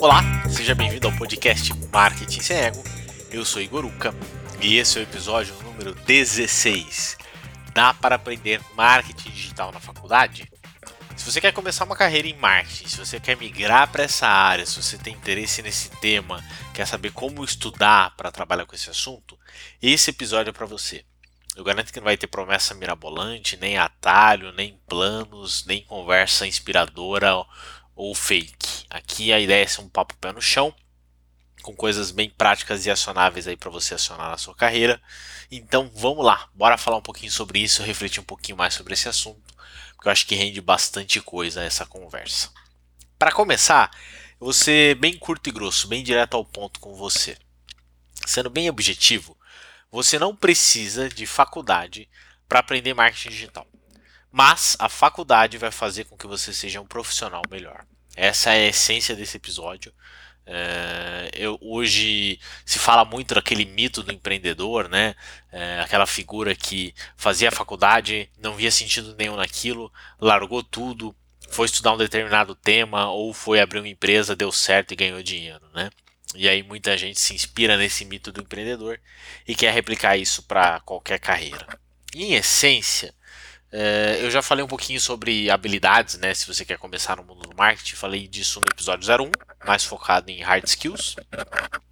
Olá, seja bem-vindo ao podcast Marketing Sem Ego. Eu sou Igor Uca e esse é o episódio número 16. Dá para aprender marketing digital na faculdade? Se você quer começar uma carreira em marketing, se você quer migrar para essa área, se você tem interesse nesse tema, quer saber como estudar para trabalhar com esse assunto, esse episódio é para você. Eu garanto que não vai ter promessa mirabolante, nem atalho, nem planos, nem conversa inspiradora ou fake. Aqui a ideia é ser um papo pé no chão, com coisas bem práticas e acionáveis aí para você acionar na sua carreira. Então vamos lá, bora falar um pouquinho sobre isso, refletir um pouquinho mais sobre esse assunto, porque eu acho que rende bastante coisa essa conversa. Para começar, eu vou ser bem curto e grosso, bem direto ao ponto com você. Sendo bem objetivo, você não precisa de faculdade para aprender marketing digital. Mas a faculdade vai fazer com que você seja um profissional melhor. Essa é a essência desse episódio. É, eu, hoje se fala muito daquele mito do empreendedor, né? É, aquela figura que fazia faculdade, não via sentido nenhum naquilo, largou tudo, foi estudar um determinado tema ou foi abrir uma empresa, deu certo e ganhou dinheiro, né? E aí muita gente se inspira nesse mito do empreendedor e quer replicar isso para qualquer carreira. Em essência, é, eu já falei um pouquinho sobre habilidades, né? Se você quer começar no mundo do marketing, falei disso no episódio 01, mais focado em hard skills,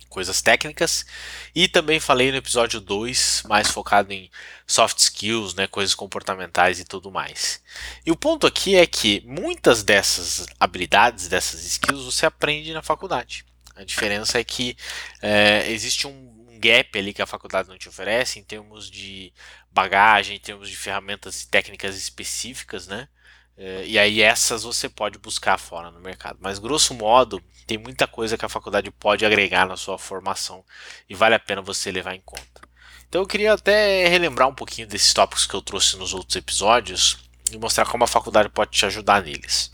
coisas técnicas, e também falei no episódio 2, mais focado em soft skills, né? Coisas comportamentais e tudo mais. E o ponto aqui é que muitas dessas habilidades, dessas skills, você aprende na faculdade. A diferença é que é, existe um gap ali que a faculdade não te oferece em termos de bagagem, em termos de ferramentas e técnicas específicas, né? É, e aí essas você pode buscar fora no mercado. Mas grosso modo, tem muita coisa que a faculdade pode agregar na sua formação e vale a pena você levar em conta. Então eu queria até relembrar um pouquinho desses tópicos que eu trouxe nos outros episódios e mostrar como a faculdade pode te ajudar neles.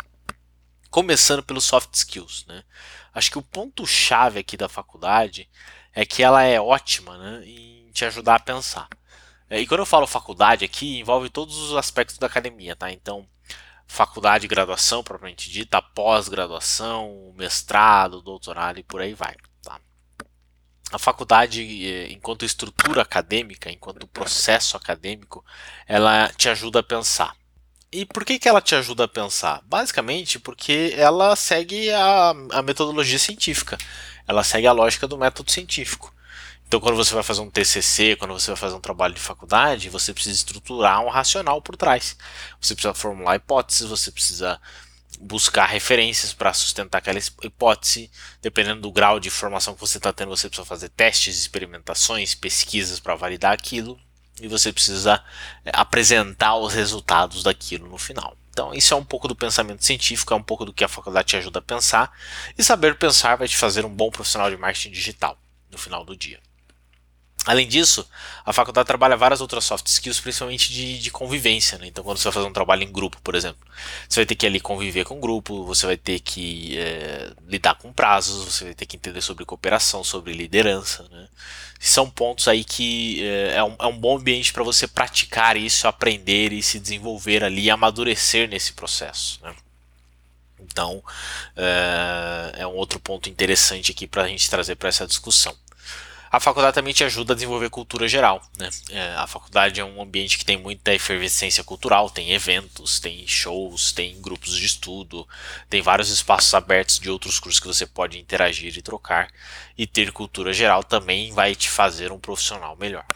Começando pelos soft skills, né? Acho que o ponto chave aqui da faculdade é que ela é ótima né, em te ajudar a pensar. É, e quando eu falo faculdade aqui, envolve todos os aspectos da academia, tá? Então, faculdade, graduação propriamente dita, pós-graduação, mestrado, doutorado e por aí vai. Tá? A faculdade, é, enquanto estrutura acadêmica, enquanto processo acadêmico, ela te ajuda a pensar. E por que, que ela te ajuda a pensar? Basicamente porque ela segue a, a metodologia científica ela segue a lógica do método científico. Então, quando você vai fazer um TCC, quando você vai fazer um trabalho de faculdade, você precisa estruturar um racional por trás. Você precisa formular hipóteses, você precisa buscar referências para sustentar aquela hipótese. Dependendo do grau de informação que você está tendo, você precisa fazer testes, experimentações, pesquisas para validar aquilo. E você precisa é, apresentar os resultados daquilo no final. Então, isso é um pouco do pensamento científico, é um pouco do que a faculdade te ajuda a pensar, e saber pensar vai te fazer um bom profissional de marketing digital no final do dia. Além disso, a faculdade trabalha várias outras soft skills, principalmente de, de convivência. Né? Então, quando você vai fazer um trabalho em grupo, por exemplo, você vai ter que ali conviver com o grupo, você vai ter que é, lidar com prazos, você vai ter que entender sobre cooperação, sobre liderança. Né? São pontos aí que é, é, um, é um bom ambiente para você praticar isso, aprender e se desenvolver ali, amadurecer nesse processo. Né? Então, é, é um outro ponto interessante aqui para a gente trazer para essa discussão. A faculdade também te ajuda a desenvolver cultura geral. Né? É, a faculdade é um ambiente que tem muita efervescência cultural, tem eventos, tem shows, tem grupos de estudo, tem vários espaços abertos de outros cursos que você pode interagir e trocar. E ter cultura geral também vai te fazer um profissional melhor.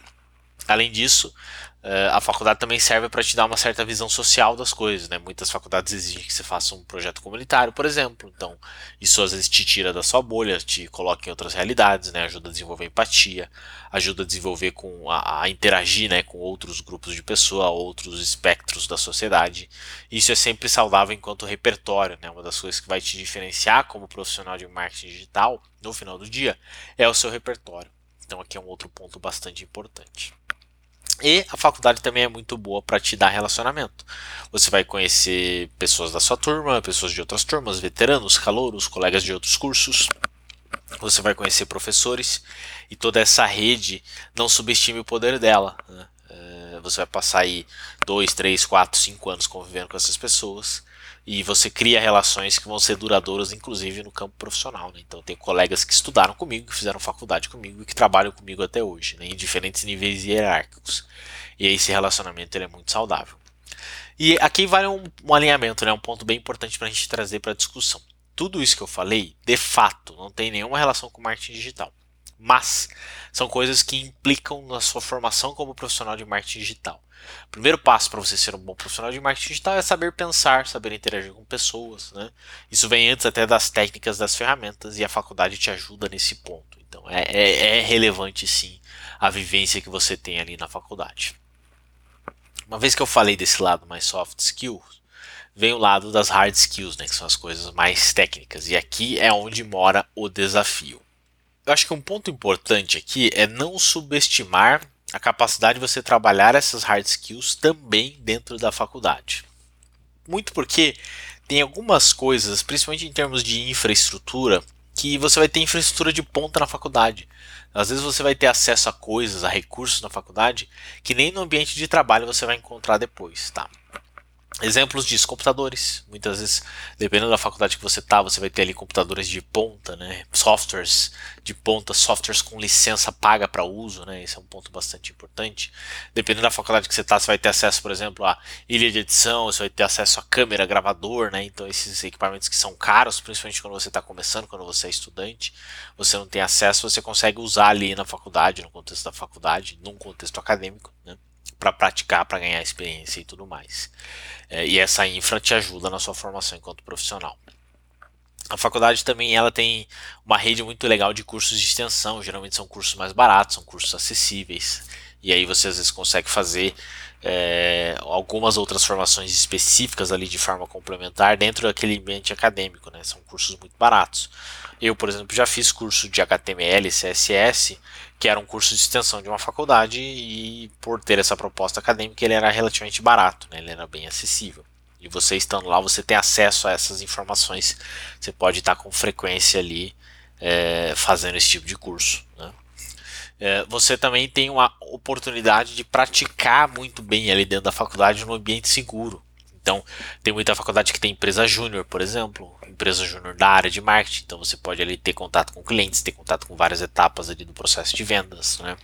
Além disso, Uh, a faculdade também serve para te dar uma certa visão social das coisas, né? Muitas faculdades exigem que você faça um projeto comunitário, por exemplo. Então, isso às vezes te tira da sua bolha, te coloca em outras realidades, né? Ajuda a desenvolver empatia, ajuda a desenvolver com a, a interagir, né, com outros grupos de pessoa, outros espectros da sociedade. Isso é sempre saudável enquanto repertório, né? Uma das coisas que vai te diferenciar como profissional de marketing digital no final do dia é o seu repertório. Então, aqui é um outro ponto bastante importante. E a faculdade também é muito boa para te dar relacionamento. Você vai conhecer pessoas da sua turma, pessoas de outras turmas, veteranos, calouros, colegas de outros cursos. Você vai conhecer professores e toda essa rede. Não subestime o poder dela. Né? É, você vai passar aí dois, três, quatro, cinco anos convivendo com essas pessoas e você cria relações que vão ser duradouras, inclusive no campo profissional. Né? Então, tem colegas que estudaram comigo, que fizeram faculdade comigo e que trabalham comigo até hoje, né? em diferentes níveis hierárquicos. E esse relacionamento ele é muito saudável. E aqui vale um, um alinhamento, né? um ponto bem importante para a gente trazer para a discussão. Tudo isso que eu falei, de fato, não tem nenhuma relação com marketing digital. Mas são coisas que implicam na sua formação como profissional de marketing digital. O primeiro passo para você ser um bom profissional de marketing digital é saber pensar, saber interagir com pessoas. Né? Isso vem antes até das técnicas das ferramentas e a faculdade te ajuda nesse ponto. Então é, é, é relevante sim a vivência que você tem ali na faculdade. Uma vez que eu falei desse lado mais soft skills, vem o lado das hard skills, né, que são as coisas mais técnicas. E aqui é onde mora o desafio. Eu acho que um ponto importante aqui é não subestimar a capacidade de você trabalhar essas hard skills também dentro da faculdade. Muito porque tem algumas coisas, principalmente em termos de infraestrutura, que você vai ter infraestrutura de ponta na faculdade. Às vezes você vai ter acesso a coisas, a recursos na faculdade que nem no ambiente de trabalho você vai encontrar depois, tá? Exemplos disso, computadores. Muitas vezes, dependendo da faculdade que você está, você vai ter ali computadores de ponta, né? softwares de ponta, softwares com licença paga para uso, né? esse é um ponto bastante importante. Dependendo da faculdade que você está, você vai ter acesso, por exemplo, a ilha de edição, você vai ter acesso a câmera, gravador, né? então esses equipamentos que são caros, principalmente quando você está começando, quando você é estudante, você não tem acesso, você consegue usar ali na faculdade, no contexto da faculdade, num contexto acadêmico, né? Para praticar, para ganhar experiência e tudo mais. É, e essa infra te ajuda na sua formação enquanto profissional. A faculdade também ela tem uma rede muito legal de cursos de extensão, geralmente são cursos mais baratos, são cursos acessíveis. E aí você às vezes consegue fazer é, algumas outras formações específicas ali de forma complementar dentro daquele ambiente acadêmico, né? São cursos muito baratos. Eu, por exemplo, já fiz curso de HTML CSS que era um curso de extensão de uma faculdade e por ter essa proposta acadêmica ele era relativamente barato, né? ele era bem acessível. E você estando lá, você tem acesso a essas informações, você pode estar com frequência ali é, fazendo esse tipo de curso. Né? É, você também tem uma oportunidade de praticar muito bem ali dentro da faculdade no ambiente seguro. Então, tem muita faculdade que tem empresa júnior, por exemplo, empresa júnior da área de marketing, então você pode ali ter contato com clientes, ter contato com várias etapas ali do processo de vendas, né?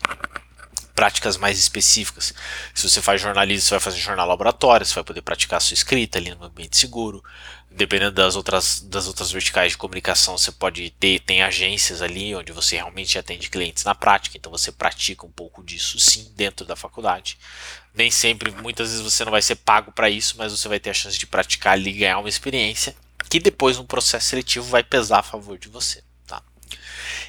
práticas mais específicas. Se você faz jornalismo, você vai fazer jornal laboratório, você vai poder praticar a sua escrita ali no ambiente seguro. Dependendo das outras, das outras verticais de comunicação, você pode ter tem agências ali onde você realmente atende clientes na prática, então você pratica um pouco disso sim dentro da faculdade. Nem sempre, muitas vezes você não vai ser pago para isso, mas você vai ter a chance de praticar ali e ganhar uma experiência que depois no processo seletivo vai pesar a favor de você. Tá?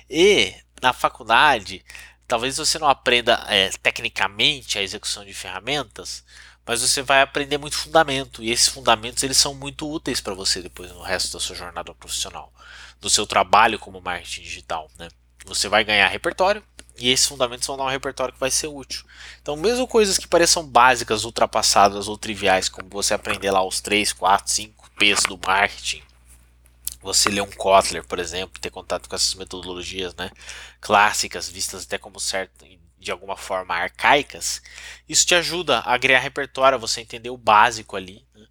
E na faculdade, talvez você não aprenda é, tecnicamente a execução de ferramentas, mas você vai aprender muito fundamento e esses fundamentos eles são muito úteis para você depois no resto da sua jornada profissional, do seu trabalho como marketing digital, né? Você vai ganhar repertório e esses fundamentos vão dar um repertório que vai ser útil. Então, mesmo coisas que pareçam básicas, ultrapassadas ou triviais, como você aprender lá os 3, 4, 5 P's do marketing, você ler um Kotler, por exemplo, ter contato com essas metodologias né, clássicas, vistas até como certo, de alguma forma arcaicas, isso te ajuda a criar repertório, você entender o básico ali. Né?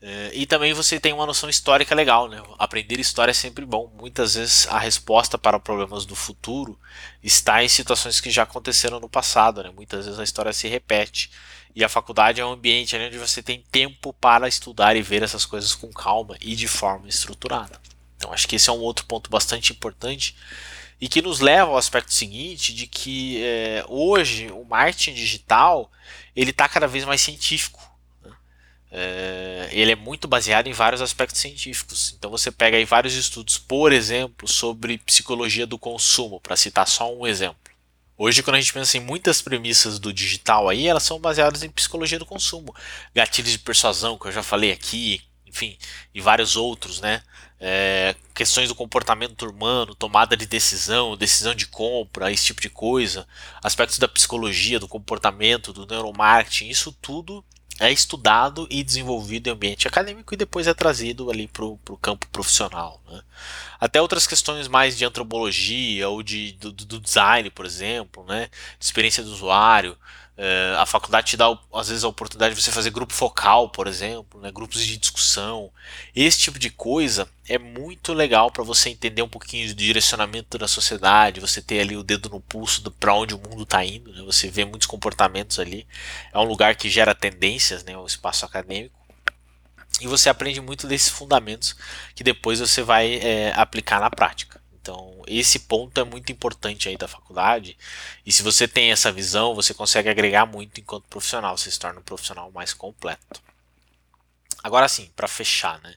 É, e também você tem uma noção histórica legal, né? Aprender história é sempre bom. Muitas vezes a resposta para problemas do futuro está em situações que já aconteceram no passado, né? Muitas vezes a história se repete. E a faculdade é um ambiente onde você tem tempo para estudar e ver essas coisas com calma e de forma estruturada. Então acho que esse é um outro ponto bastante importante e que nos leva ao aspecto seguinte de que é, hoje o marketing digital ele está cada vez mais científico. Né? É, ele é muito baseado em vários aspectos científicos. Então você pega aí vários estudos, por exemplo, sobre psicologia do consumo, para citar só um exemplo. Hoje, quando a gente pensa em muitas premissas do digital aí, elas são baseadas em psicologia do consumo. Gatilhos de persuasão, que eu já falei aqui, enfim, e vários outros, né? é, questões do comportamento humano, tomada de decisão, decisão de compra, esse tipo de coisa, aspectos da psicologia, do comportamento, do neuromarketing, isso tudo é estudado e desenvolvido em ambiente acadêmico e depois é trazido ali para o campo profissional. Né? Até outras questões mais de antropologia ou de, do, do design, por exemplo, né? de experiência do usuário, É, a faculdade te dá, às vezes, a oportunidade de você fazer grupo focal, por exemplo, né, grupos de discussão. Esse tipo de coisa é muito legal para você entender um pouquinho do direcionamento da sociedade, você ter ali o dedo no pulso para onde o mundo está indo, né, você vê muitos comportamentos ali. É um lugar que gera tendências, né, o espaço acadêmico. E você aprende muito desses fundamentos que depois você vai é, aplicar na prática. Então, esse ponto é muito importante aí da faculdade. E se você tem essa visão, você consegue agregar muito enquanto profissional, você se torna um profissional mais completo. Agora sim, para fechar, né?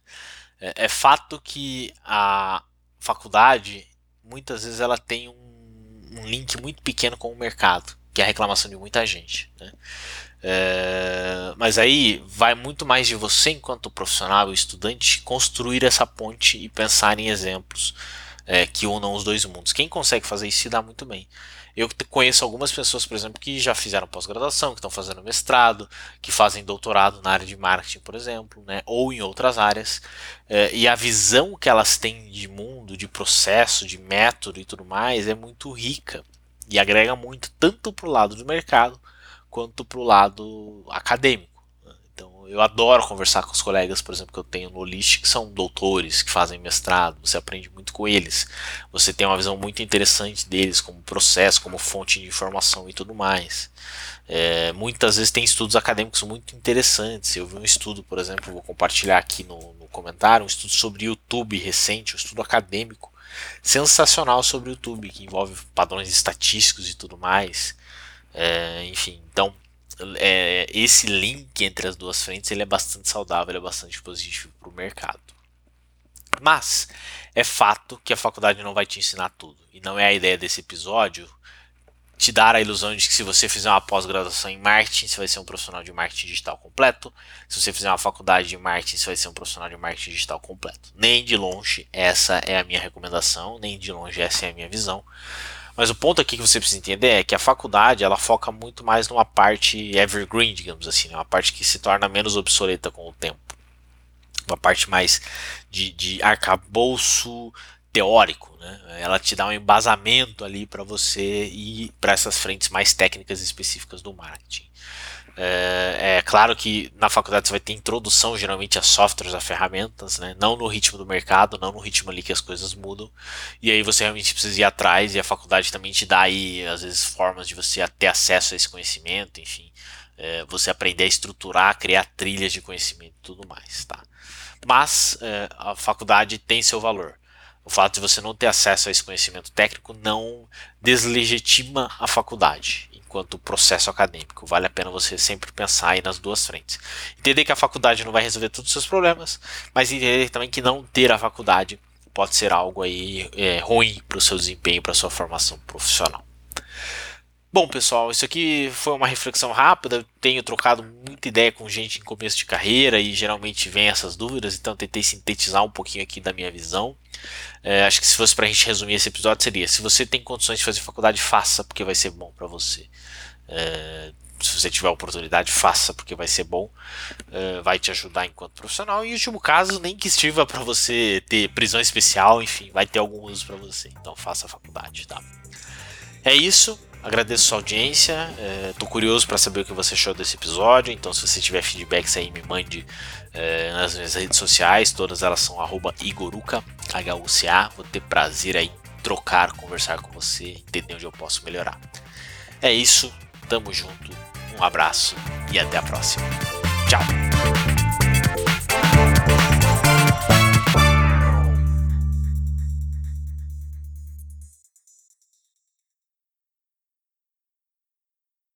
É, é, fato que a faculdade muitas vezes ela tem um, um, link muito pequeno com o mercado, que é a reclamação de muita gente, né? É, mas aí vai muito mais de você, enquanto profissional estudante, construir essa ponte e pensar em exemplos é, que unam os dois mundos. Quem consegue fazer isso se dá muito bem. Eu conheço algumas pessoas, por exemplo, que já fizeram pós-graduação, que estão fazendo mestrado, que fazem doutorado na área de marketing, por exemplo, né, ou em outras áreas, é, e a visão que elas têm de mundo, de processo, de método e tudo mais é muito rica e agrega muito tanto para o lado do mercado quanto para o lado acadêmico. Então, eu adoro conversar com os colegas, por exemplo, que eu tenho no List, que são doutores, que fazem mestrado, você aprende muito com eles. Você tem uma visão muito interessante deles, como processo, como fonte de informação e tudo mais. É, muitas vezes tem estudos acadêmicos muito interessantes. Eu vi um estudo, por exemplo, vou compartilhar aqui no, no comentário, um estudo sobre YouTube recente, um estudo acadêmico sensacional sobre YouTube, que envolve padrões estatísticos e tudo mais. É, enfim, então é, esse link entre as duas frentes ele é bastante saudável, é bastante positivo para o mercado. Mas é fato que a faculdade não vai te ensinar tudo. E não é a ideia desse episódio te dar a ilusão de que se você fizer uma pós-graduação em marketing, você vai ser um profissional de marketing digital completo. Se você fizer uma faculdade de marketing, você vai ser um profissional de marketing digital completo. Nem de longe essa é a minha recomendação, nem de longe essa é a minha visão. Mas o ponto aqui que você precisa entender é que a faculdade ela foca muito mais numa parte evergreen, digamos assim, né? uma parte que se torna menos obsoleta com o tempo. Uma parte mais de, de arcabouço teórico, né? Ela te dá um embasamento ali para você ir para essas frentes mais técnicas específicas do marketing. É, é, claro que na faculdade você vai ter introdução geralmente a softwares, a ferramentas, né? não no ritmo do mercado, não no ritmo ali que as coisas mudam. E aí você realmente precisa ir atrás e a faculdade também te dá aí, às vezes, formas de você ter acesso a esse conhecimento, enfim. É, você aprender a estruturar, criar trilhas de conhecimento e tudo mais, tá? Mas é, a faculdade tem seu valor. O fato de você não ter acesso a esse conhecimento técnico não deslegitima a faculdade quanto processo acadêmico. Vale a pena você sempre pensar aí nas duas frentes. Entender que a faculdade não vai resolver todos os seus problemas, mas entender também que não ter a faculdade pode ser algo aí é, ruim para o seu desempenho, para a sua formação profissional. Bom, pessoal, isso aqui foi uma reflexão rápida. Tenho trocado muita ideia com gente em começo de carreira e geralmente vem essas dúvidas, então tentei sintetizar um pouquinho aqui da minha visão. É, acho que se fosse para a gente resumir esse episódio seria: se você tem condições de fazer faculdade, faça, porque vai ser bom para você. É, se você tiver oportunidade, faça, porque vai ser bom, é, vai te ajudar enquanto profissional. E em último caso, nem que estiva para você ter prisão especial, enfim, vai ter algum uso para você. Então faça a faculdade, tá? É isso. Agradeço sua audiência. É, curioso para saber o que você achou desse episódio. Então, se você tiver feedbacks aí, me mande é, nas minhas redes sociais. Todas elas são Igoruka, H-U-C-A. Vou ter prazer aí trocar, conversar com você, entender onde eu posso melhorar. É isso. Tamo junto. Um abraço e até a próxima. Tchau.